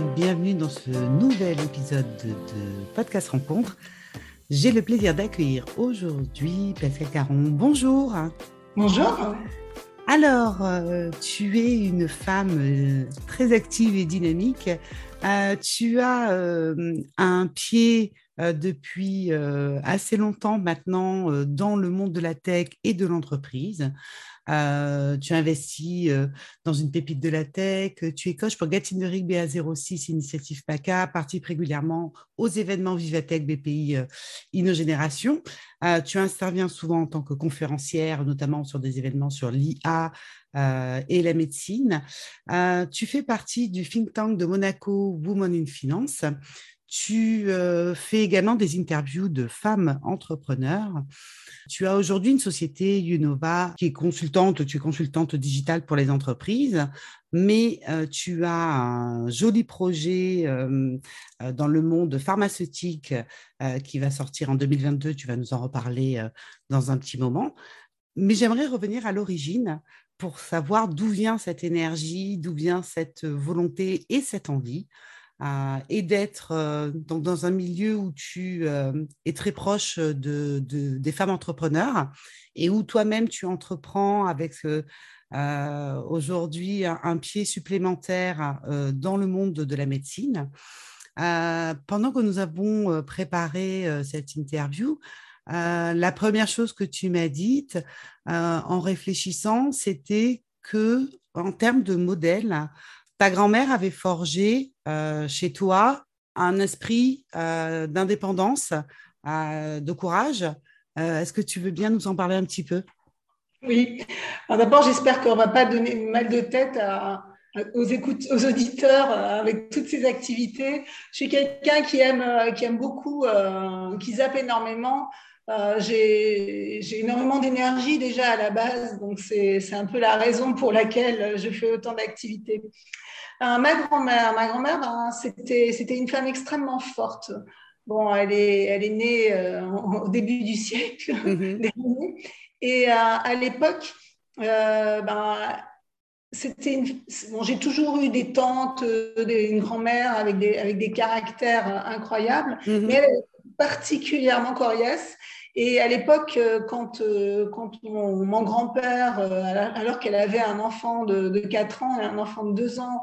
Bienvenue dans ce nouvel épisode de, Podcast Rencontre. J'ai le plaisir d'accueillir aujourd'hui Pascal Caron. Bonjour. Bonjour. Alors, euh, tu es une femme euh, très active et dynamique. Euh, tu as un pied depuis assez longtemps maintenant dans le monde de la tech et de l'entreprise. Euh, tu investis euh, dans une pépite de la tech, tu es coach pour Gatine BA06, Initiative PACA, participe régulièrement aux événements Vivatech BPI euh, InnoGénération. tu interviens souvent en tant que conférencière, notamment sur des événements sur l'IA et la médecine. tu fais partie du think tank de Monaco Women in Finance. Tu fais également des interviews de femmes entrepreneurs. Tu as aujourd'hui une société Unova qui est consultante, tu es consultante digitale pour les entreprises, mais euh, tu as un joli projet euh, euh, dans le monde pharmaceutique qui va sortir en 2022. Tu vas nous en reparler dans un petit moment. Mais j'aimerais revenir à l'origine pour savoir d'où vient cette énergie, d'où vient cette volonté et cette envie et d'être euh, dans, un milieu où tu euh, es très proche de, des femmes entrepreneurs et où toi-même tu entreprends avec euh, aujourd'hui un, pied supplémentaire dans le monde de, la médecine. pendant que nous avons préparé cette interview, la première chose que tu m'as dite en réfléchissant, c'était que en termes de modèle, ta grand-mère avait forgé euh, chez toi un esprit euh, d'indépendance, euh, de courage. Est-ce que tu veux bien nous en parler un petit peu? Oui. D'abord, j'espère qu'on ne va pas donner mal de tête aux, aux auditeurs avec toutes ces activités. Je suis quelqu'un qui aime, qui aime beaucoup, qui zappe énormément. j'ai énormément d'énergie déjà à la base, donc c'est un peu la raison pour laquelle je fais autant d'activités. Euh, ma grand-mère, ma grand-mère, ben, c'était, c'était une femme extrêmement forte. Bon, elle est, elle est née euh, au début du siècle mhm. Et euh, à l'époque, ben, c'était une... bon, j'ai toujours eu des tantes, une grand-mère avec des, avec des caractères incroyables, mhm. mais elle est particulièrement coriace. Et à l'époque, quand, quand mon, grand-père, alors qu'elle avait un enfant de, de 4 ans et un enfant de 2 ans,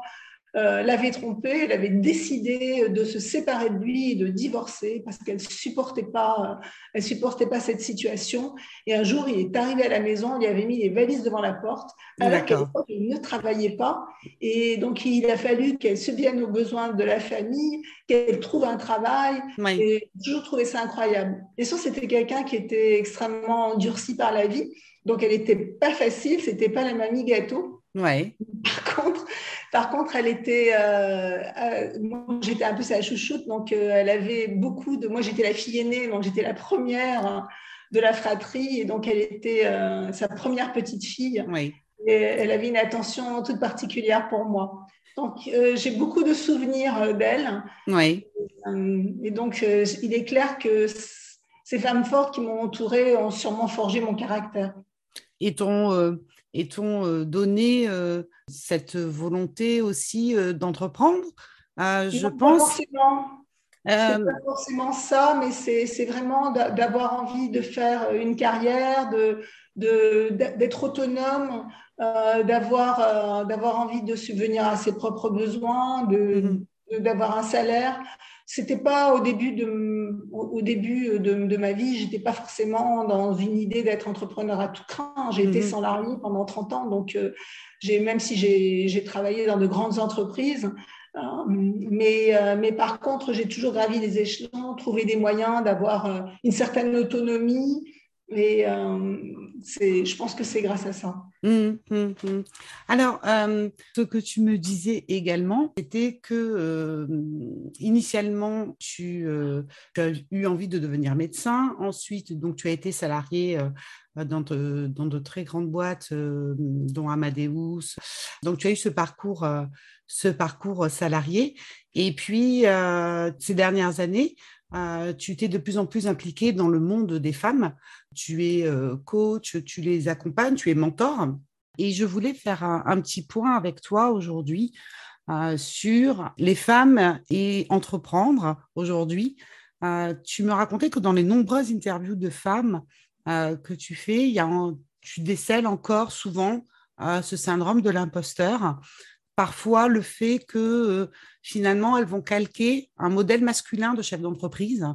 euh, l'avait trompé, elle avait décidé de se séparer de lui et de divorcer parce qu'elle supportait pas, elle supportait pas cette situation. Et un jour, il est arrivé à la maison, il avait mis les valises devant la porte, alors qu'elle ne travaillait pas. Et donc, il a fallu qu'elle se vienne aux besoins de la famille, qu'elle trouve un travail. Et j'ai toujours trouvé ça incroyable. Et ça, c'était quelqu'un qui était extrêmement endurci par la vie. Donc, elle n'était pas facile, c'était pas la mamie gâteau. Ouais. Par contre, par contre, elle était, euh, euh, moi j'étais un peu sa chouchoute, donc euh, elle avait beaucoup de. Moi j'étais la fille aînée, donc j'étais la première hein, de la fratrie, et donc elle était sa première petite fille. Oui. Et elle avait une attention toute particulière pour moi. Donc j'ai beaucoup de souvenirs d'elle. Oui. Et, donc il est clair que ces femmes fortes qui m'ont entourée ont sûrement forgé mon caractère. Et ton et t'ont euh, donné euh, cette volonté aussi euh, d'entreprendre? Je pense. Forcément. Euh, pas forcément ça, mais c'est vraiment d'avoir envie de faire une carrière, d'être de, autonome, d'avoir d'avoir envie de subvenir à ses propres besoins, mhm. d'avoir un salaire c'était pas au début de, au début de, de ma vie, j'étais pas forcément dans une idée d'être entrepreneur à tout craint. J'ai été mhm. salarié pendant 30 ans, donc euh, j'ai même si j'ai travaillé dans de grandes entreprises, euh, mais, euh, mais par contre, j'ai toujours gravi les échelons, trouvé des moyens d'avoir une certaine autonomie, et euh, je pense que c'est grâce à ça. Hum, hum, hum. Alors, euh, ce que tu me disais également, c'était que euh, initialement, tu, as eu envie de devenir médecin. Ensuite, donc, tu as été salarié dans de, très grandes boîtes, dont Amadeus. Donc, tu as eu ce parcours, ce parcours salarié. Et puis, ces dernières années, euh, tu t'es de plus en plus impliqué dans le monde des femmes. Tu es euh, coach, tu les accompagnes, tu es mentor. Et je voulais faire un, petit point avec toi aujourd'hui sur les femmes et entreprendre aujourd'hui. tu me racontais que dans les nombreuses interviews de femmes que tu fais, y a tu décèles encore souvent ce syndrome de l'imposteur parfois le fait que euh, finalement elles vont calquer un modèle masculin de chef d'entreprise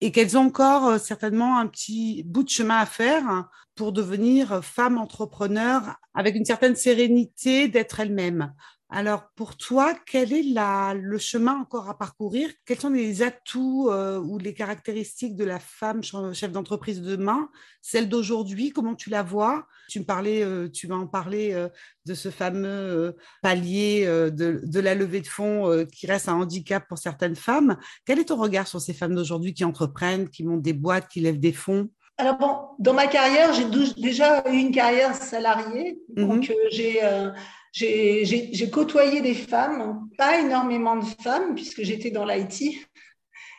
et qu'elles ont encore euh, certainement un petit bout de chemin à faire pour devenir femme entrepreneur avec une certaine sérénité d'être elle-même. Alors, pour toi, quel est le chemin encore à parcourir? Quels sont les atouts euh, ou les caractéristiques de la femme chef d'entreprise de demain? Celle d'aujourd'hui, comment tu la vois? Tu me parlais, euh, tu vas en parler euh, de ce fameux palier de, de, la levée de fonds qui reste un handicap pour certaines femmes. Quel est ton regard sur ces femmes d'aujourd'hui qui entreprennent, qui montent des boîtes, qui lèvent des fonds? Alors bon, dans ma carrière, j'ai déjà eu une carrière salariée, mmh donc j'ai j'ai côtoyé des femmes, pas énormément de femmes, puisque j'étais dans l'IT.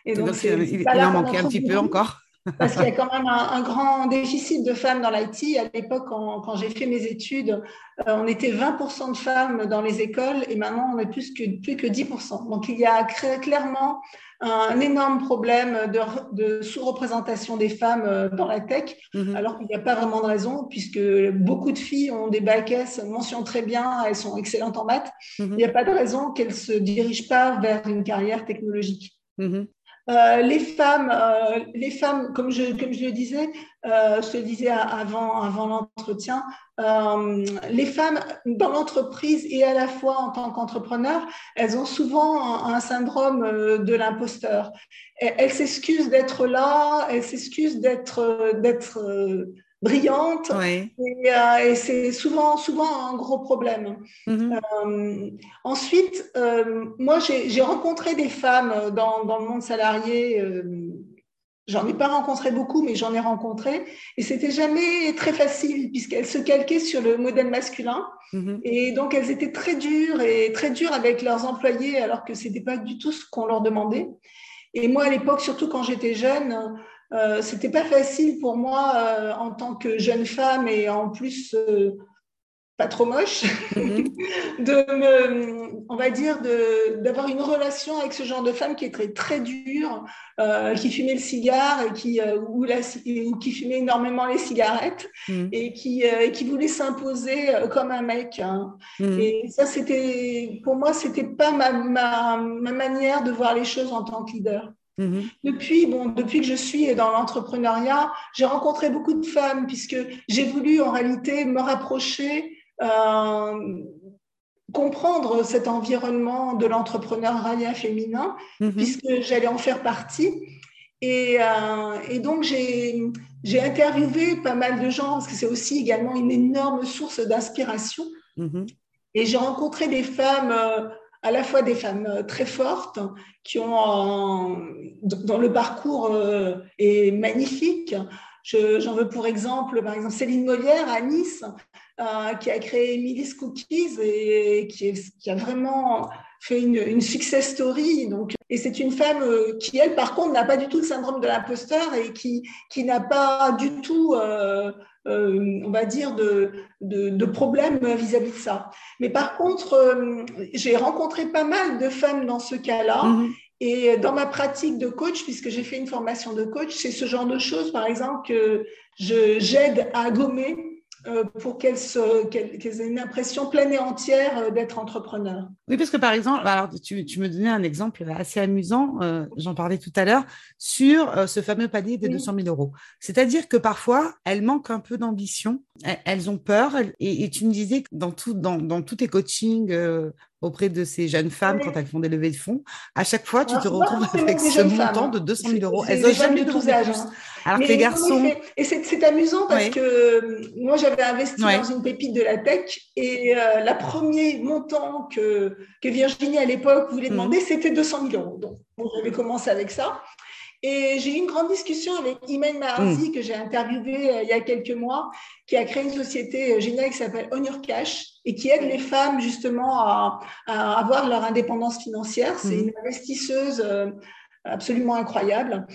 Et donc, il, en manquait un petit peu encore. Parce qu'il y a quand même un, grand déficit de femmes dans l'IT. À l'époque, quand, j'ai fait mes études, euh, on était 20% de femmes dans les écoles et maintenant on est plus que, plus que 10%. Donc il y a clairement un énorme problème de, sous-représentation des femmes euh, dans la tech, mhm. alors qu'il n'y a pas vraiment de raison, puisque beaucoup de filles ont des bacs S, mention très bien, elles sont excellentes en maths. Mhm. Il n'y a pas de raison qu'elles ne se dirigent pas vers une carrière technologique. Mhm. Euh, les femmes, euh, les femmes, comme je, comme je le disais, euh, je le disais avant, avant l'entretien, les femmes dans l'entreprise et à la fois en tant qu'entrepreneur, elles ont souvent un, syndrome de l'imposteur. elles s'excusent d'être là, elles s'excusent d'être, d'être brillante. Euh, et, c'est souvent, souvent un gros problème. Mm-hmm. Euh, ensuite, euh, moi, j'ai rencontré des femmes dans, dans le monde salarié. J'en ai pas rencontré beaucoup, mais j'en ai rencontré. Et c'était jamais très facile, puisqu'elles se calquaient sur le modèle masculin. Mm-hmm. Et donc, elles étaient très dures et très dures avec leurs employés, alors que c'était pas du tout ce qu'on leur demandait. Et moi, à l'époque, surtout quand j'étais jeune, euh, c'était pas facile pour moi euh, en tant que jeune femme et en plus euh, pas trop moche mhm. de me, on va dire d'avoir une relation avec ce genre de femme qui est très très dure qui fumait le cigare et qui ou, la, qui fumait énormément les cigarettes mhm. et qui qui voulait s'imposer comme un mec hein. mhm. et ça c'était pour moi c'était pas ma, ma, ma manière de voir les choses en tant que leader Mhm. Depuis, bon, depuis que je suis dans l'entrepreneuriat, j'ai rencontré beaucoup de femmes puisque j'ai voulu en réalité me rapprocher, euh, comprendre cet environnement de l'entrepreneuriat féminin mhm. puisque j'allais en faire partie. Et, euh, et donc, j'ai interviewé pas mal de gens parce que c'est aussi également une énorme source d'inspiration. Mhm. Et j'ai rencontré des femmes euh, à la fois des femmes euh, très fortes qui ont, dans le parcours euh, est magnifique. J'en veux pour exemple, par exemple, Céline Molière à Nice, euh, qui a créé Emily's Cookies et qui, a vraiment fait une, une, success story. Donc, et c'est une femme qui, elle, par contre, n'a pas du tout le syndrome de l'imposteur et qui, qui n'a pas du tout on va dire, de, de, problèmes vis-à-vis de ça. Mais par contre, euh, j'ai rencontré pas mal de femmes dans ce cas-là. Mhm. Et dans ma pratique de coach, puisque j'ai fait une formation de coach, c'est ce genre de choses, par exemple, que j'aide à gommer euh, pour qu'elles aient une impression pleine et entière euh, d'être entrepreneur. Oui, parce que par exemple, alors tu, me donnais un exemple assez amusant, euh, j'en parlais tout à l'heure, sur ce fameux palier des 200 000 euros. C'est-à-dire que parfois, elles manquent un peu d'ambition, elles, ont peur, et, tu me disais que dans, tout, dans, dans tous tes coachings auprès de ces jeunes femmes quand elles font des levées de fonds. À chaque fois, tu te retrouves avec ce montant de 200 000 euros. Elles n'ont jamais plus âge. Alors que les garçons. et c'est amusant parce que euh, moi, j'avais investi dans une pépite de la tech et euh, le premier montant que, que Virginie à l'époque voulait mhm. demander, c'était 200 000 euros. Donc, j'avais commencé avec ça. Et j'ai eu une grande discussion avec Imen Maharzi, mm. que j'ai interviewé euh, il y a quelques mois, qui a créé une société euh, géniale qui s'appelle On Your Cash et qui aide les femmes justement à, avoir leur indépendance financière. C'est mm. une investisseuse euh, absolument incroyable.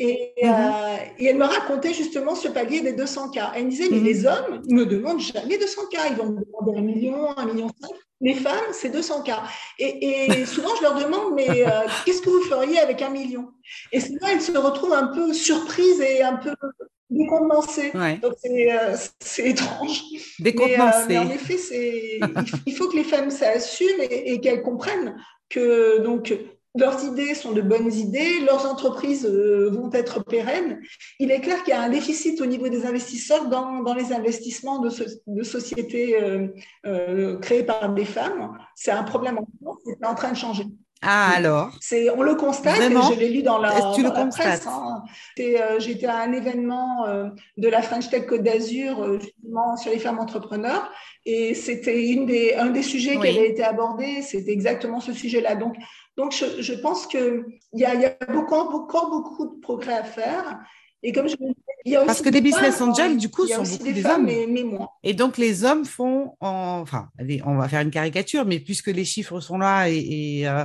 Et, mm-hmm. et, elle me racontait justement ce palier des 200 k. Elle me disait, mais mm-hmm. les hommes ne me demandent jamais 200 k. Ils vont me demander un million, un million cinq. Les femmes, c'est 200 cas. Et, souvent, je leur demande, mais euh, qu'est-ce que vous feriez avec un million? Et souvent, elles se retrouvent un peu surprises et un peu décontenancées. Donc, euh, c'est étrange. Décontenancées. Mais, en effet, il faut que les femmes s'assument et, et qu'elles comprennent que donc leurs idées sont de bonnes idées, leurs entreprises euh, vont être pérennes. Il est clair qu'il y a un déficit au niveau des investisseurs dans, dans les investissements de, de sociétés euh, euh, créées par des femmes. C'est un problème en cours, c'est en train de changer. Ah alors? On le constate, je l'ai lu dans la, tu le constates? hein. euh, J'étais à un événement euh, de la French Tech Côte d'Azur, euh, justement sur les femmes entrepreneurs, et c'était des, un des sujets qui avait été abordé, c'était exactement ce sujet-là. Donc, donc je, pense qu'il y y a encore beaucoup de progrès à faire. Et comme je Parce que des business angels, du coup, sont beaucoup des, hommes. Mais, mais moins. Et donc, les hommes font, enfin, on va faire une caricature, mais puisque les chiffres sont là et, et, euh,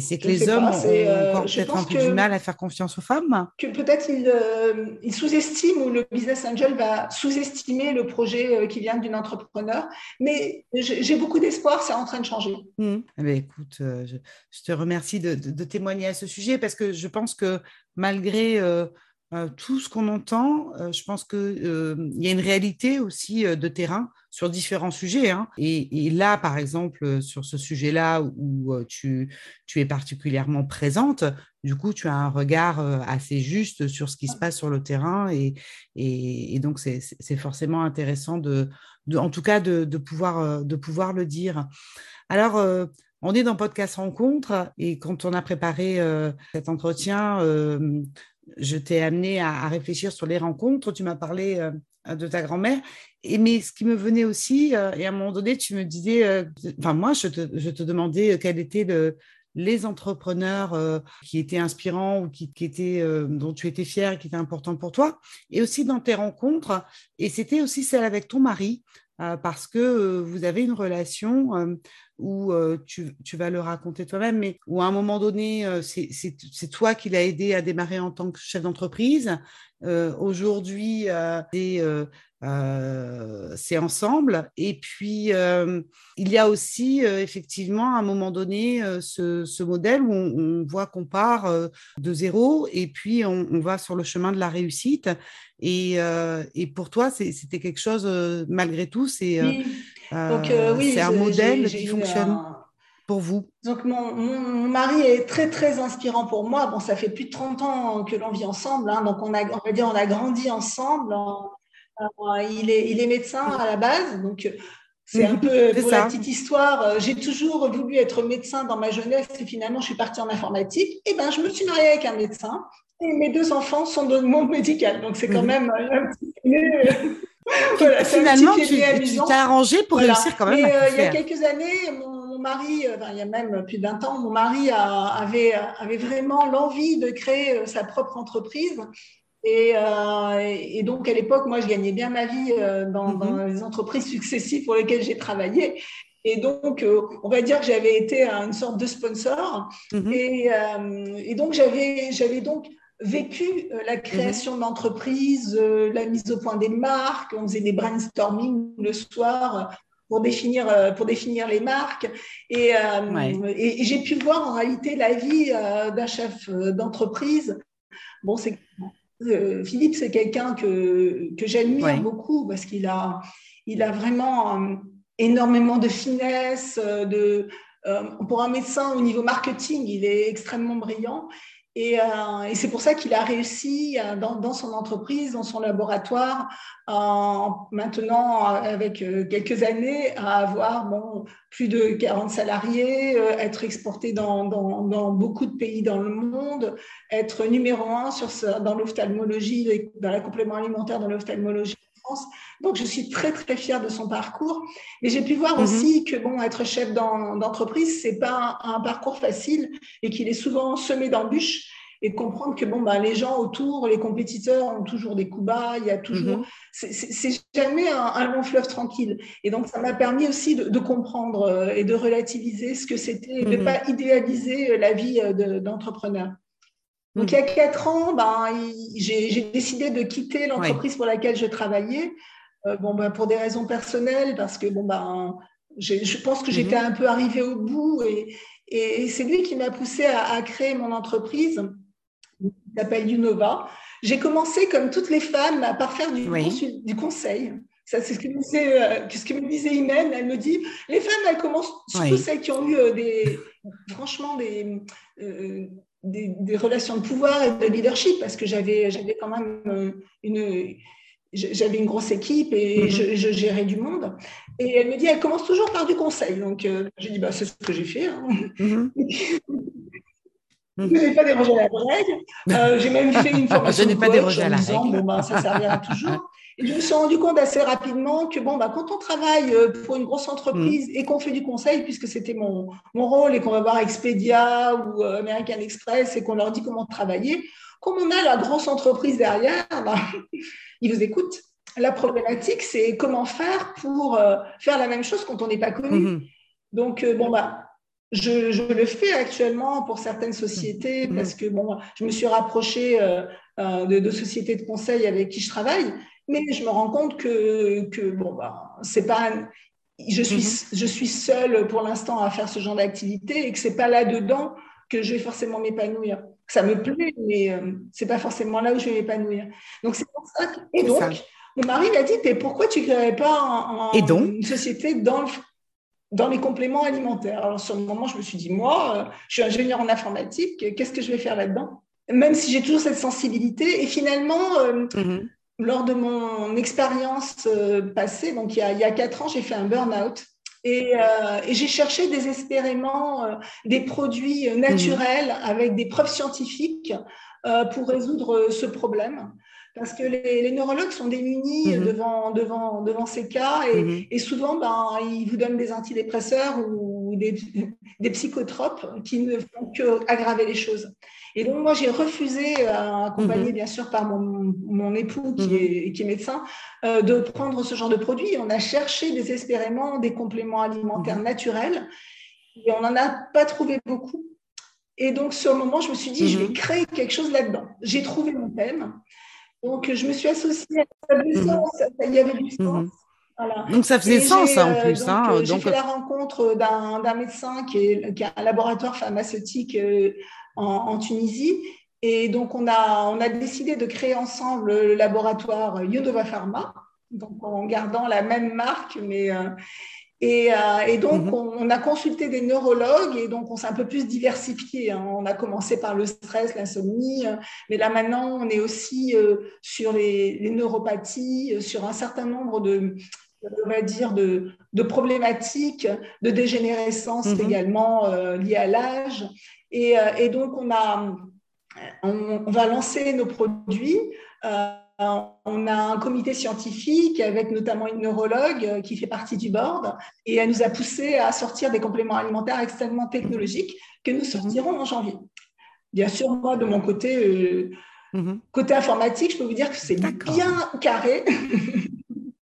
c'est que les hommes ont euh, encore peut-être un peu du mal à faire confiance aux femmes. Que peut-être ils, euh, sous-estiment ou le business angel va sous-estimer le projet qui vient d'une entrepreneur. Mais j'ai beaucoup d'espoir, c'est en train de changer. Mmh. Eh écoute, je, te remercie de, de, témoigner à ce sujet parce que je pense que malgré euh, tout ce qu'on entend, euh, je pense qu'il euh, y a une réalité aussi de terrain sur différents sujets. Hein. Et, là, par exemple, sur ce sujet-là où tu, es particulièrement présente, du coup, tu as un regard assez juste sur ce qui se passe sur le terrain. Et, donc, c'est forcément intéressant, de, en tout cas, de pouvoir le dire. Alors, on est dans Podcast Rencontre et quand on a préparé cet entretien, je t'ai amené à, réfléchir sur les rencontres. Tu m'as parlé euh, de ta grand-mère. Et mais ce qui me venait aussi, euh, et à un moment donné, tu me disais, euh, enfin moi, je te, demandais quels étaient les entrepreneurs qui étaient inspirants ou qui, étaient, dont tu étais fier, qui étaient importants pour toi, et aussi dans tes rencontres. Et c'était aussi celle avec ton mari, parce que vous avez une relation où tu, vas le raconter toi-même, mais où à un moment donné, c'est toi qui l'as aidé à démarrer en tant que chef d'entreprise. Aujourd'hui, c'est ensemble. Et puis, il y a aussi effectivement à un moment donné ce, modèle où on, voit qu'on part de zéro et puis on, va sur le chemin de la réussite. Et, pour toi, c'était quelque chose, malgré tout, c'est euh, oui, un modèle qui fonctionne pour vous. Donc, mon, mari est très, très inspirant pour moi. Bon, ça fait plus de 30 ans que l'on vit ensemble. Hein, donc, on, a, on va dire on a grandi ensemble. Euh, il, est, il est médecin à la base. Donc, c'est un peu pour la petite histoire. Euh, j'ai toujours voulu être médecin dans ma jeunesse et finalement, je suis partie en informatique. Et ben, je me suis mariée avec un médecin. Et mes deux enfants sont dans le monde médical. Donc, c'est quand même un petit Finalement, tu t'es arrangé pour réussir quand même. Euh, il y a quelques années, mon, mari, euh, il y a même plus d'un temps, mon mari avait, avait vraiment l'envie de créer euh, sa propre entreprise. Et, et, donc, à l'époque, moi, je gagnais bien ma vie dans, dans mm-hmm. les entreprises successives pour lesquelles j'ai travaillé. Et donc, on va dire que j'avais été une sorte de sponsor. Et, et, donc, j'avais donc vécu euh, la mhm. création d'entreprises, euh, la mise au point des marques, on faisait des brainstorming le soir euh, pour définir, pour définir les marques. Et, et, j'ai pu voir en réalité la vie d'un chef d'entreprise. Bon, c'est, Philippe, c'est quelqu'un que, que j'admire beaucoup parce qu'il a, il a vraiment énormément de finesse. De, pour un médecin au niveau marketing, il est extrêmement brillant. Euh, et, c'est pour ça qu'il a réussi euh, dans, son entreprise, dans son laboratoire, maintenant avec euh, quelques années, à avoir plus de 40 salariés, être exporté dans, beaucoup de pays dans le monde, être numéro un dans l'ophtalmologie, dans la complément alimentaire dans l'ophtalmologie donc, je suis très, très fière de son parcours. Et j'ai pu voir mhm. aussi que, bon, être chef d'entreprise, c'est pas un, parcours facile et qu'il est souvent semé d'embûches et comprendre que, bon, bah, les gens autour, les compétiteurs ont toujours des coups bas, il y a toujours. Mhm. C'est jamais un, long fleuve tranquille. Et donc, ça m'a permis aussi de, comprendre euh, et de relativiser ce que c'était, de ne mhm. pas idéaliser la vie euh, d'entrepreneur. Donc, il y a quatre ans, ben, j'ai décidé de quitter l'entreprise pour laquelle je travaillais. Euh, bon, ben, pour des raisons personnelles, parce que bon, ben, je pense que j'étais mhm. un peu arrivée au bout et, et c'est lui qui m'a poussé à, créer mon entreprise qui s'appelle Unova. J'ai commencé, comme toutes les femmes, par faire du, du conseil. Ça, c'est ce que me disait, euh, ce que me disait Imen. Elle me dit, les femmes, elles commencent, surtout celles qui ont eu euh, des, franchement, des, euh, des, des, relations de pouvoir et de leadership, parce que j'avais, j'avais quand même une, j'avais une grosse équipe et mm-hmm. je, gérais du monde. Et elle me dit, elle commence toujours par du conseil. Donc, euh, j'ai dit, bah, c'est ce que j'ai fait. Hein. Mm-hmm. Je n'ai pas dérogé à la règle. Euh, j'ai même fait une formation. je n'ai pas dérogé à la règle. Bon, bah, ça servira toujours. Je me suis rendu compte assez rapidement que bon, bah, quand on travaille euh, pour une grosse entreprise mm. et qu'on fait du conseil, puisque c'était mon, mon rôle, et qu'on va voir Expedia ou American Express et qu'on leur dit comment travailler, comme on a la grosse entreprise derrière, bah, ils vous écoutent. La problématique, c'est comment faire pour euh, faire la même chose quand on n'est pas connu. Mm-hmm. Donc, euh, bon, bah, je, le fais actuellement pour certaines sociétés mm-hmm. parce que bon, je me suis rapprochée euh, de, sociétés de conseil avec qui je travaille, mais je me rends compte que, que bon, bah, c'est pas. je, suis, mm-hmm. je suis seule pour l'instant à faire ce genre d'activité et que c'est pas là-dedans que je vais forcément m'épanouir ça me plaît, mais ce euh, c'est pas forcément là où je vais m'épanouir. Donc c'est pour ça. Et donc, mon mari m'a dit, mais pourquoi tu ne créerais pas une société dans dans les compléments alimentaires? Alors, sur le moment, je me suis dit, moi, euh, je suis ingénieur en informatique, qu'est-ce que je vais faire là-dedans? Même si j'ai toujours cette sensibilité. Et finalement, euh, mm-hmm. Lors de mon expérience passée, donc il y, a, il y a quatre ans, j'ai fait un burn-out. Euh, et, j'ai cherché désespérément euh, des produits naturels mmh. avec des preuves scientifiques euh, pour résoudre ce problème. Parce que les, neurologues sont démunis mmh. devant, devant, devant ces cas et, mmh. et, souvent, ben, ils vous donnent des antidépresseurs ou des, des psychotropes qui ne font qu'aggraver les choses. Et donc, moi, j'ai refusé, euh, accompagné mhm. bien sûr par mon, mon époux qui, mhm. est, qui, est, médecin, euh, de prendre ce genre de produit. On a cherché désespérément des compléments alimentaires mhm. naturels et on n'en a pas trouvé beaucoup. Et donc, sur le moment, je me suis dit, je vais créer quelque chose là-dedans. J'ai trouvé mon thème. Donc, je me suis associée à il y avait du sens. Voilà. Donc ça faisait sens en euh, plus. Donc, hein, j'ai fait la rencontre d'un médecin qui, est, qui, a un laboratoire pharmaceutique en, Tunisie. Et donc, on a, on a décidé de créer ensemble le laboratoire Yodova Pharma, donc en gardant la même marque, mais. Euh, et, euh, et, donc, mhm. on, a consulté des neurologues et donc on s'est un peu plus diversifié. Hein. On a commencé par le stress, l'insomnie, mais là maintenant, on est aussi euh, sur les, les, neuropathies, sur un certain nombre de, on va dire, de, de problématiques de dégénérescence mhm. également liées à l'âge. Euh, et, donc, on, a, on, va lancer nos produits. Euh, on a un comité scientifique avec notamment une neurologue qui fait partie du board et elle nous a poussé à sortir des compléments alimentaires extrêmement technologiques que nous sortirons en janvier. Bien sûr, moi, de mon côté, euh, mhm. côté informatique, je peux vous dire que c'est bien carré.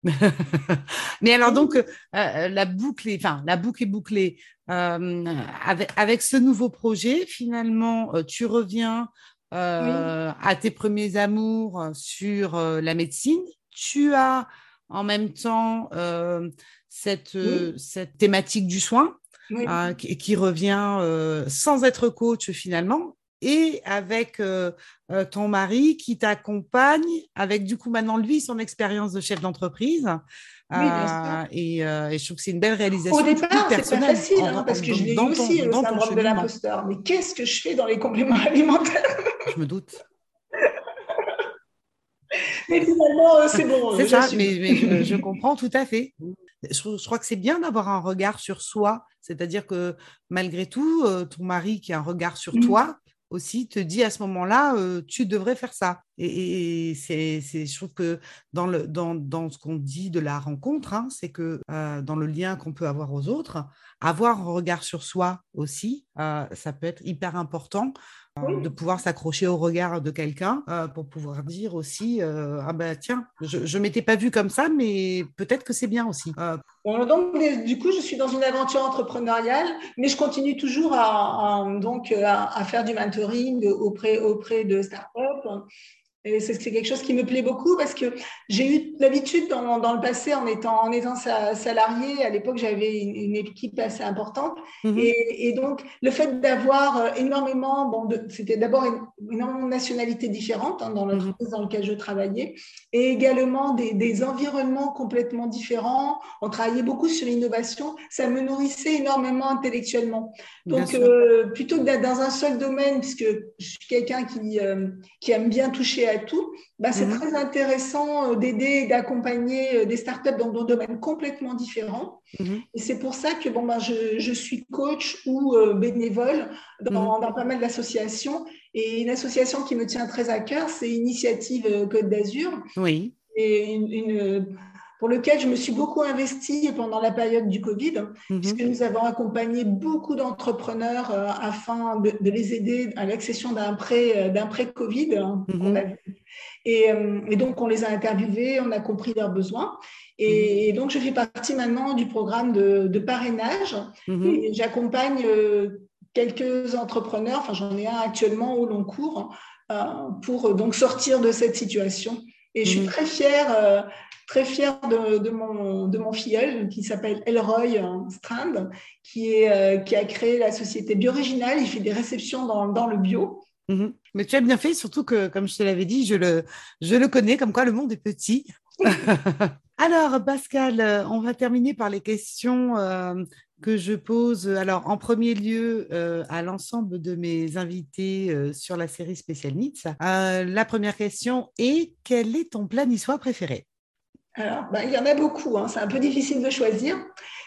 Mais alors donc, la, boucle est, enfin, la boucle est bouclée. Euh, avec, avec, ce nouveau projet, finalement, euh, tu reviens euh, à tes premiers amours sur la médecine. Tu as en même temps cette, cette thématique du soin qui, qui, revient sans être coach finalement et avec ton mari qui t'accompagne avec du coup maintenant lui son expérience de chef d'entreprise euh, et, euh, et, je trouve que c'est une belle réalisation. Au départ, c'est pas facile, hein, parce que je l'ai aussi, le syndrome de l'imposteur. Mais qu'est-ce que je fais dans les compléments alimentaires Je me doute. mais finalement, euh, c'est bon. C'est ça, mais, je, comprends tout à fait. Je, crois que c'est bien d'avoir un regard sur soi, c'est-à-dire que malgré tout, ton mari qui a un regard sur mmh. toi, aussi te dit à ce moment-là, tu devrais faire ça. Et, c'est, je trouve que dans, le, dans, dans ce qu'on dit de la rencontre, hein, c'est que dans le lien qu'on peut avoir aux autres, avoir un regard sur soi aussi, ça peut être hyper important de pouvoir s'accrocher au regard de quelqu'un pour pouvoir dire aussi ah ben tiens je ne m'étais pas vue comme ça mais peut-être que c'est bien aussi donc du coup je suis dans une aventure entrepreneuriale mais je continue toujours à, donc à, faire du mentoring auprès auprès de startups Et c'est quelque chose qui me plaît beaucoup parce que j'ai eu l'habitude dans, dans, le passé, en étant, en étant salarié, à l'époque j'avais une, équipe assez importante. Mhm. et, et, donc le fait d'avoir euh, énormément, bon, c'était d'abord énormément de nationalités différentes hein, dans l'entreprise dans laquelle je travaillais, et également des, des, environnements complètement différents. On travaillait beaucoup sur l'innovation, ça me nourrissait énormément intellectuellement. Donc euh, plutôt que d'être dans un seul domaine, puisque je suis quelqu'un qui, euh, qui aime bien toucher à tout, bah, c'est mhm. très intéressant euh, d'aider et d'accompagner euh, des startups dans des domaines complètement différents. Mhm. Et c'est pour ça que bon, bah, je, je suis coach ou euh, bénévole dans, mhm. dans, pas mal d'associations. Et une association qui me tient très à cœur, c'est Initiative Côte d'Azur. Oui. Et une, une pour lequel je me suis beaucoup investie pendant la période du Covid, mhm. puisque nous avons accompagné beaucoup d'entrepreneurs euh, afin de, les aider à l'accession d'un prêt, euh, d'un prêt Covid. Hein, mhm. et, euh, et, donc, on les a interviewés, on a compris leurs besoins. Et, mhm. donc, je fais partie maintenant du programme de, de parrainage et j'accompagne quelques entrepreneurs, enfin j'en ai un actuellement au long cours, pour donc sortir de cette situation. Et je suis très fière très fière de, mon, de mon filleul qui s'appelle Elroy Strand, qui, est, euh, qui a créé la société Bioriginal. Il fait des réceptions dans, dans le bio. Mhm. Mais tu as bien fait, surtout que, comme je te l'avais dit, je le, je le connais, comme quoi le monde est petit. Alors, Pascal, euh, on va terminer par les questions euh, que je pose. Alors, en premier lieu, à l'ensemble de mes invités sur la série Spécial Needs. la première question est quel est ton plat niçois préféré? Alors, ben, il y en a beaucoup, hein. c'est un peu difficile de choisir.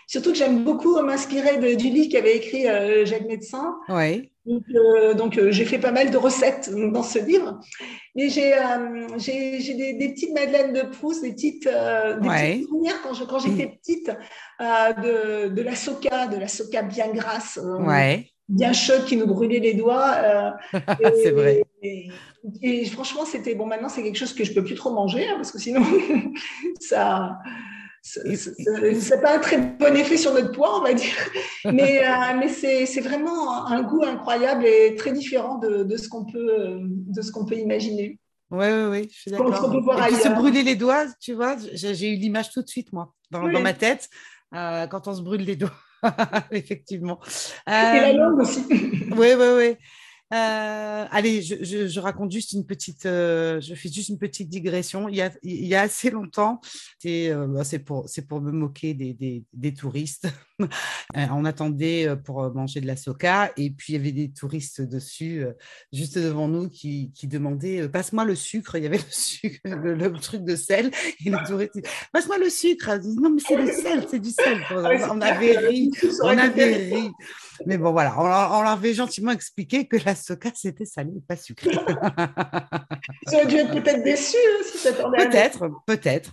Surtout que j'aime beaucoup m'inspirer du livre qu'avait écrit euh, Jacques Médecin. Oui. Donc, euh, euh, j'ai fait pas mal de recettes dans ce livre. Mais j'ai des, des, petites madeleines de Proust, des petites, des souvenirs quand, quand j'étais mm. petite de, de, la soca, de la soca bien grasse. Ouais bien chaude qui nous brûlait les doigts. c'est vrai. Et franchement, c'était bon. Maintenant, c'est quelque chose que je peux plus trop manger hein, parce que sinon, ça. C'est pas un très bon effet sur notre poids, on va dire, mais, euh, mais c'est vraiment un goût incroyable et très différent de, de ce qu'on peut, de ce qu'on peut imaginer. Oui, oui, oui, je suis d'accord. Et puis se brûler les doigts, tu vois, j'ai eu l'image tout de suite, moi, dans, dans ma tête, euh, quand on se brûle les doigts. Effectivement. Et la langue aussi. oui, oui, oui. Euh, allez, je, raconte juste une petite, euh, je fais juste une petite digression. Il y a, il y a assez longtemps, c'est euh, bah, pour, pour me moquer des, des, des touristes. on attendait pour manger de la soca et puis il y avait des touristes dessus, juste devant nous, qui, qui demandaient passe-moi le sucre. Il y avait le sucre, le, truc de sel et les touristes passe-moi le sucre. non mais c'est le sel, c'est du sel. Ah on, avait ri, on avait ri. Mais bon, voilà, on, on, leur avait gentiment expliqué que la soca, c'était salé, pas sucré. Ils auraient dû être peut-être déçus hein, si ça Peut-être, peut-être.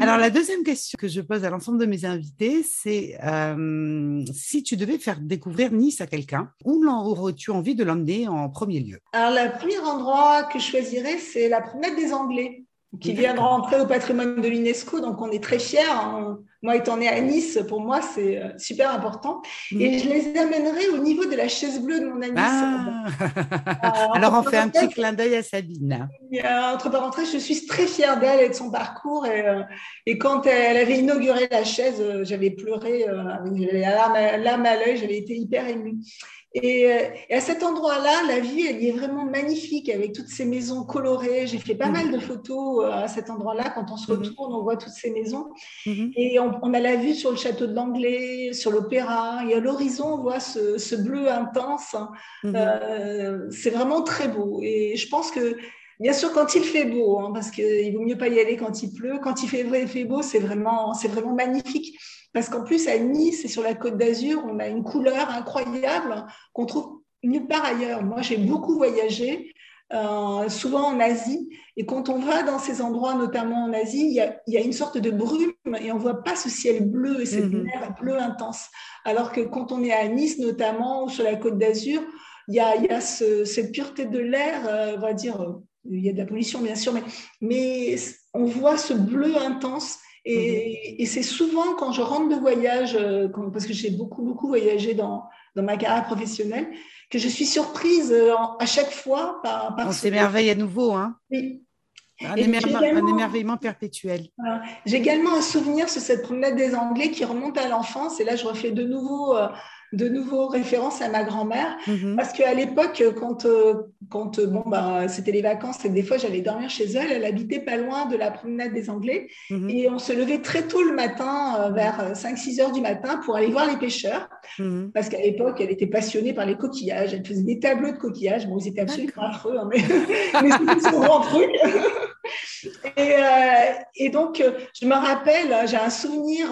Alors, la deuxième question que je pose à l'ensemble de mes invités, c'est euh, si tu devais faire découvrir Nice à quelqu'un, où aurais-tu envie de l'emmener en premier lieu? Alors, le premier endroit que je choisirais, c'est la promenade des Anglais qui vient de rentrer au patrimoine de l'UNESCO, donc on est très fiers. Hein. Moi, étant née à Nice, pour moi, c'est euh, super important. Mm. Et je les amènerai au niveau de la chaise bleue de mon amie. Ah. Euh, Alors, on fait un petit clin d'œil à Sabine. entre parenthèses, je suis très fière d'elle et de son parcours. Et, euh, et, quand elle avait inauguré la chaise, j'avais pleuré, j'avais la larme à l'œil, j'avais été hyper émue. Euh, et, à cet endroit-là, la vie, elle est vraiment magnifique avec toutes ces maisons colorées. J'ai fait pas mal de photos euh, à cet endroit-là. Quand on se mhm. retourne, on voit toutes ces maisons. Mhm. Et on, a la vue sur le château de l'Anglais, sur l'opéra. Et à l'horizon, on voit ce, bleu intense. Mhm. Euh, c'est vraiment très beau. Et je pense que Bien sûr, quand il fait beau, hein, parce qu'il vaut mieux pas y aller quand il pleut. Quand il fait, il fait beau, c'est vraiment, c'est vraiment magnifique. Parce qu'en plus, à Nice et sur la côte d'Azur, on a une couleur incroyable qu'on trouve nulle part ailleurs. Moi, j'ai beaucoup voyagé, euh, souvent en Asie. Et quand on va dans ces endroits, notamment en Asie, il y a, une sorte de brume et on ne voit pas ce ciel bleu et cette mer mhm. bleu intense. Alors que quand on est à Nice, notamment, ou sur la côte d'Azur, il y a, cette pureté de l'air, euh, on va dire, euh, il y a de la pollution bien sûr, mais, mais on voit ce bleu intense Mhm. Et, c'est souvent quand je rentre de voyage, euh, parce que j'ai beaucoup, beaucoup voyagé dans, dans ma carrière professionnelle, que je suis surprise euh, à chaque fois par. par On s'émerveille à nouveau. Hein oui. Un, émerveillement perpétuel. J'ai également un souvenir sur cette promenade des Anglais qui remonte à l'enfance. Et là, je refais de nouveau de nouveau référence à ma grand-mère. Mhm. Parce qu'à l'époque, quand, euh, quand euh, bon, bah, c'était les vacances et des fois j'allais dormir chez elle, elle habitait pas loin de la promenade des Anglais. Mhm. Et on se levait très tôt le matin, euh, vers 5-6 heures du matin, pour aller voir les pêcheurs. Mhm. Parce qu'à l'époque, elle était passionnée par les coquillages. Elle faisait des tableaux de coquillages. Bon, ils étaient absolument affreux, hein, mais, mais c'était son grand truc. Et, et, donc, je me rappelle, j'ai un souvenir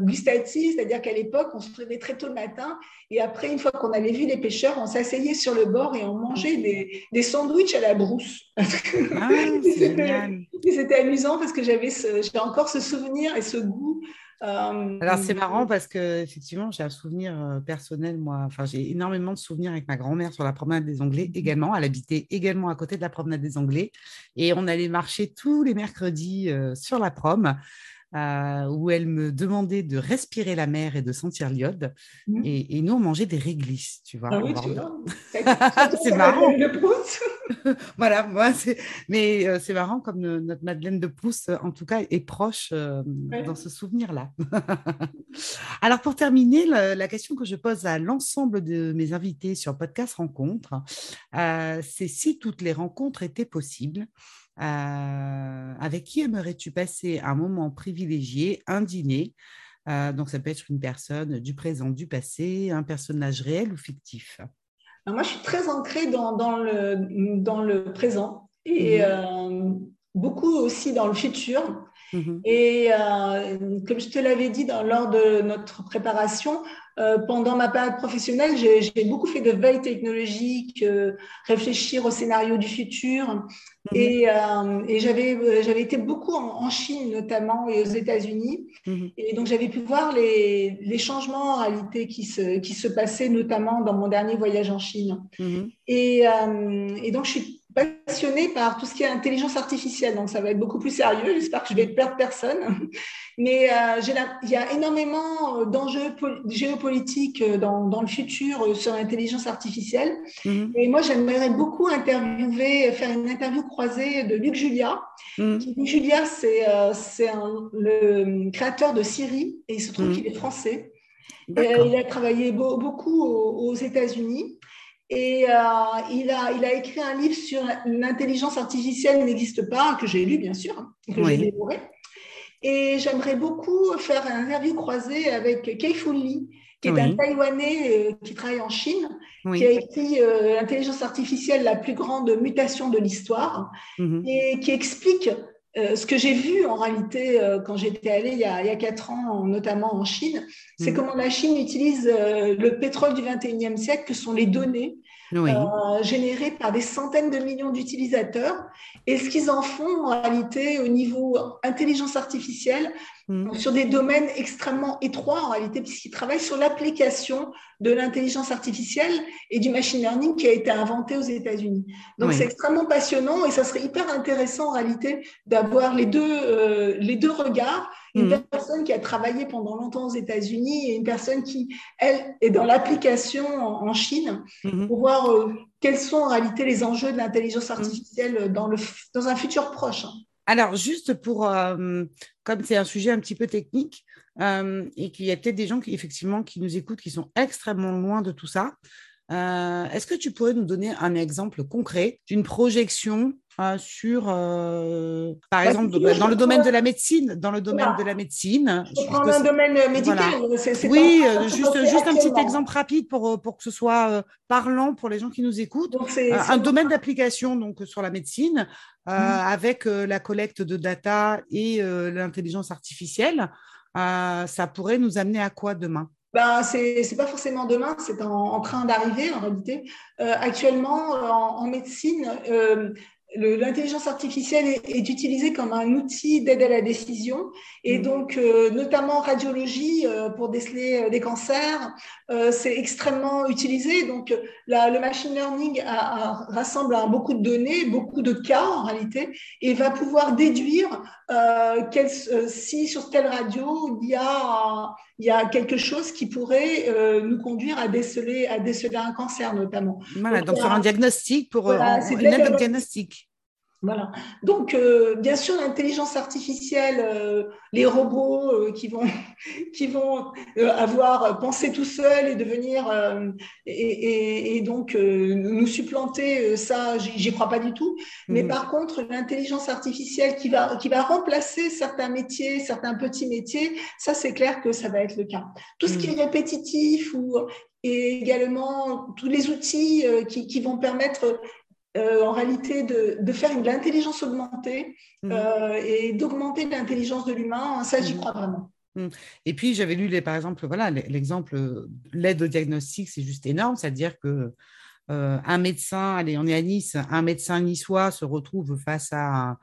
gustatif, c'est-à-dire qu'à l'époque, on se levait très tôt le matin et après, une fois qu'on avait vu les pêcheurs, on s'asseyait sur le bord et on mangeait des, des sandwichs à la brousse. Ah, c'était amusant parce que j'avais j'ai encore ce souvenir et ce goût. Euh, Alors c'est marrant parce que effectivement j'ai un souvenir personnel moi. Enfin j'ai énormément de souvenirs avec ma grand-mère sur la promenade des Anglais mhm. également. Elle habitait également à côté de la promenade des Anglais et on allait marcher tous les mercredis euh, sur la prom. Euh, où elle me demandait de respirer la mer et de sentir l'iode. Mmh. Et, nous, on mangeait des réglisses, tu vois. Ah oui, c'est marrant. voilà, moi, mais euh, c'est marrant comme notre Madeleine de Pouce, en tout cas, est proche euh, dans ce souvenir-là. Alors, pour terminer, la, question que je pose à l'ensemble de mes invités sur Podcast Rencontre, c'est si toutes les rencontres étaient possibles, euh, avec qui aimerais-tu passer un moment privilégié, un dîner? Euh, Donc, ça peut être une personne du présent, du passé, un personnage réel ou fictif? moi, je suis très ancrée dans, dans, le, dans le présent et mmh euh, beaucoup aussi dans le futur. Mmh et comme je te l'avais dit dans, lors de notre préparation, euh, pendant ma période professionnelle, j'ai beaucoup fait de veille technologique, euh, réfléchir au scénario du futur. Mhm. Et, euh, et j'avais été beaucoup en, Chine notamment et aux États-Unis. Mhm. Et donc j'avais pu voir les, les, changements en réalité qui se, qui se passaient notamment dans mon dernier voyage en Chine. Et, et donc je suis passionnée par tout ce qui est intelligence artificielle, donc ça va être beaucoup plus sérieux. J'espère que je vais perdre personne. Mais euh, il y a énormément d'enjeux géopolitiques euh, dans, dans, le futur euh, sur l'intelligence artificielle. Mhm. Et moi, j'aimerais beaucoup interviewer, faire une interview croisée de Luc Julia. Mhm. Luc Julia, c'est le créateur de Siri et il se trouve mhm. qu'il est français. il a travaillé beaucoup aux, aux États-Unis. Et euh, il, a, il a écrit un livre sur l'intelligence artificielle n'existe pas, que j'ai lu bien sûr, que j'ai dévoré. Et j'aimerais beaucoup faire un interview croisé avec Kei Fu Lee, qui est un Taïwanais euh, qui travaille en Chine, qui a écrit euh, L'intelligence artificielle, la plus grande mutation de l'histoire, mhm. et qui explique ce que j'ai vu en réalité quand j'étais allée il y, a, il y, a, quatre ans, notamment en Chine, c'est mhm. comment la Chine utilise le pétrole du 21e siècle, que sont les données, euh, générés par des centaines de millions d'utilisateurs. Et ce qu'ils en font en réalité au niveau intelligence artificielle, mm. sur des domaines extrêmement étroits en réalité, puisqu'ils travaillent sur l'application de l'intelligence artificielle et du machine learning qui a été inventé aux États-Unis. Donc c'est extrêmement passionnant et ça serait hyper intéressant en réalité d'avoir les, deux euh, les deux regards une mm. personne qui a travaillé pendant longtemps aux États-Unis et une personne qui, elle, est dans l'application en, Chine mm-hmm. pour voir euh, quels sont en réalité les enjeux de l'intelligence mm. artificielle dans, le, dans un futur proche. Alors, juste pour, euh, comme c'est un sujet un petit peu technique, euh, et qu'il y a peut-être des gens qui, effectivement, qui nous écoutent, qui sont extrêmement loin de tout ça, est-ce que tu pourrais nous donner un exemple concret d'une projection sur, euh, par bah, exemple, dans le domaine de la médecine, dans le domaine de la médecine. Je prendre un domaine médical. oui, euh, juste, juste un petit exemple rapide pour, euh, pour que ce soit parlant pour les gens qui nous écoutent. un domaine d'application donc sur la médecine mmh. avec la collecte de data et l'intelligence artificielle. ça pourrait nous amener à quoi demain? Ben, c'est n'est pas forcément demain, c'est en, train d'arriver en réalité. actuellement, en, en médecine, l'intelligence artificielle est, utilisée comme un outil d'aide à la décision et mmh. donc euh, notamment en radiologie euh, pour déceler euh, des cancers, c'est extrêmement utilisé. Donc le machine learning rassemble beaucoup de données, beaucoup de cas en réalité et va pouvoir déduire si sur telle radio il y a il y a quelque chose qui pourrait nous conduire à déceler, à déceler un cancer notamment. Voilà, donc, faire un diagnostic pour une aide diagnostic. Voilà. Donc, euh, bien sûr, l'intelligence artificielle, euh, les robots euh, qui vont, qui vont avoir pensé tout seuls et devenir et, et, donc nous supplanter, ça, j'y crois pas du tout. Mais mhm. par contre, l'intelligence artificielle qui va, qui va remplacer certains métiers, certains petits métiers, ça, c'est clair que ça va être le cas. Tout ce qui est répétitif ou et également tous les outils qui, qui vont permettre euh, en réalité de, faire de l'intelligence augmentée mmh. euh, et d'augmenter l'intelligence de l'humain. Ça, j'y mmh. crois vraiment. Mmh. Et puis, j'avais lu, les, par exemple, voilà, l'exemple, l'aide au diagnostic, c'est juste énorme, c'est-à-dire que euh, un médecin, allez, on est à Nice, un médecin niçois se retrouve face à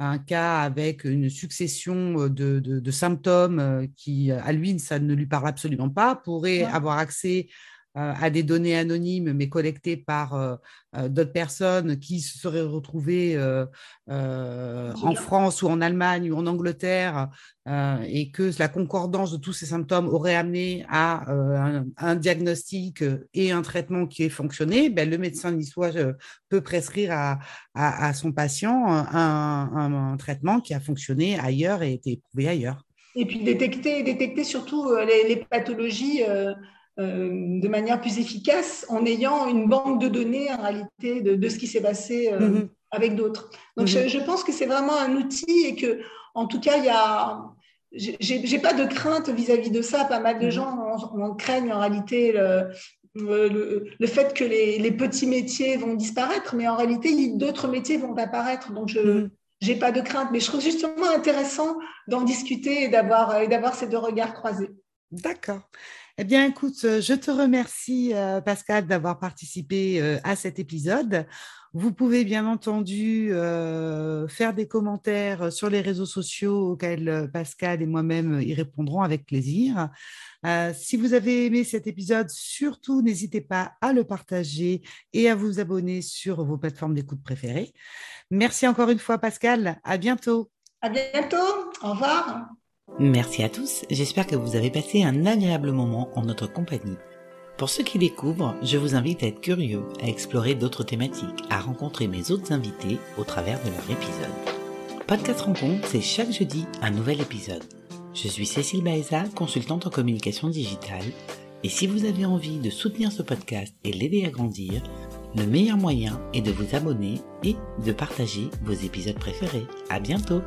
un, cas avec une succession de, symptômes qui, à lui, ça ne lui parle absolument pas, pourrait avoir accès euh, à des données anonymes mais collectées par euh, euh, d'autres personnes qui se seraient retrouvées en France ou en Allemagne ou en Angleterre et que la concordance de tous ces symptômes aurait amené à un, diagnostic et un traitement qui ait fonctionné, ben, le médecin niçois peut prescrire à, à, son patient un, traitement qui a fonctionné ailleurs et été éprouvé ailleurs. Et puis détecter, détecter surtout les, les pathologies euh, de manière plus efficace en ayant une banque de données en réalité de, ce qui s'est passé euh, mm-hmm. avec d'autres. Donc mm-hmm. je, pense que c'est vraiment un outil et que en tout cas il y a j'ai pas de crainte vis-à-vis de ça. Pas mal de mm-hmm. gens en, craignent en réalité le, le, fait que les, les, petits métiers vont disparaître, mais en réalité d'autres métiers vont apparaître. Donc je j'ai pas de crainte, mais je trouve justement intéressant d'en discuter et d'avoir ces deux regards croisés. D'accord. Eh bien, écoute, euh, je te remercie, euh, Pascal, d'avoir participé euh, à cet épisode. Vous pouvez bien entendu faire des commentaires sur les réseaux sociaux auxquels Pascal et moi-même y répondrons avec plaisir. si vous avez aimé cet épisode, surtout n'hésitez pas à le partager et à vous abonner sur vos plateformes d'écoute préférées. Merci encore une fois, Pascal. À bientôt. À bientôt. Au revoir. Merci à tous, j'espère que vous avez passé un agréable moment en notre compagnie. Pour ceux qui découvrent, je vous invite à être curieux, à explorer d'autres thématiques, à rencontrer mes autres invités au travers de leur épisode. Podcast Rencontre, c'est chaque jeudi un nouvel épisode. Je suis Cécile Baeza, consultante en communication digitale, et si vous avez envie de soutenir ce podcast et l'aider à grandir, le meilleur moyen est de vous abonner et de partager vos épisodes préférés. À bientôt!